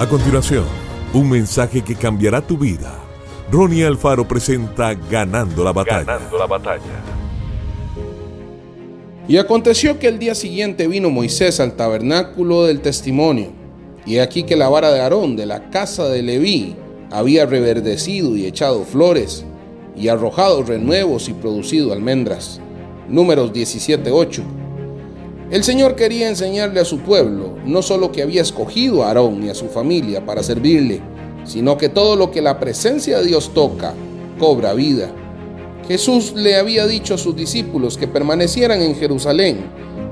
A continuación, un mensaje que cambiará tu vida. Ronnie Alfaro presenta Ganando la batalla. Ganando la batalla. Y aconteció que el día siguiente vino Moisés al tabernáculo del testimonio, y aquí que la vara de Aarón de la casa de Leví había reverdecido y echado flores, y arrojado renuevos y producido almendras. Números 17:8. El Señor quería enseñarle a su pueblo no solo que había escogido a Aarón y a su familia para servirle, sino que todo lo que la presencia de Dios toca cobra vida. Jesús le había dicho a sus discípulos que permanecieran en Jerusalén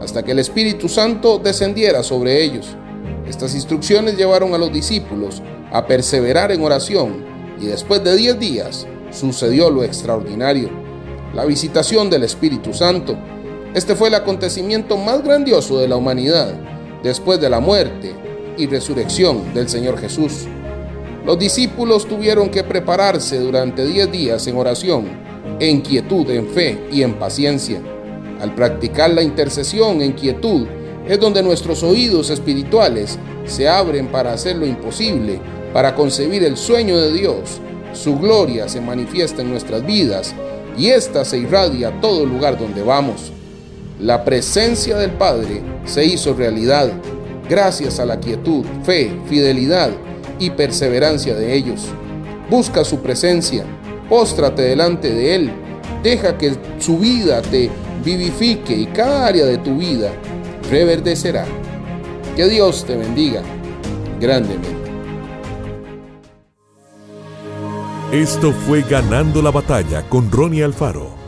hasta que el Espíritu Santo descendiera sobre ellos. Estas instrucciones llevaron a los discípulos a perseverar en oración y después de diez días sucedió lo extraordinario, la visitación del Espíritu Santo. Este fue el acontecimiento más grandioso de la humanidad después de la muerte y resurrección del Señor Jesús. Los discípulos tuvieron que prepararse durante diez días en oración, en quietud, en fe y en paciencia. Al practicar la intercesión en quietud es donde nuestros oídos espirituales se abren para hacer lo imposible, para concebir el sueño de Dios. Su gloria se manifiesta en nuestras vidas y ésta se irradia a todo lugar donde vamos. La presencia del Padre se hizo realidad gracias a la quietud, fe, fidelidad y perseverancia de ellos. Busca su presencia, póstrate delante de Él, deja que su vida te vivifique y cada área de tu vida reverdecerá. Que Dios te bendiga grandemente. Esto fue Ganando la batalla con Ronnie Alfaro.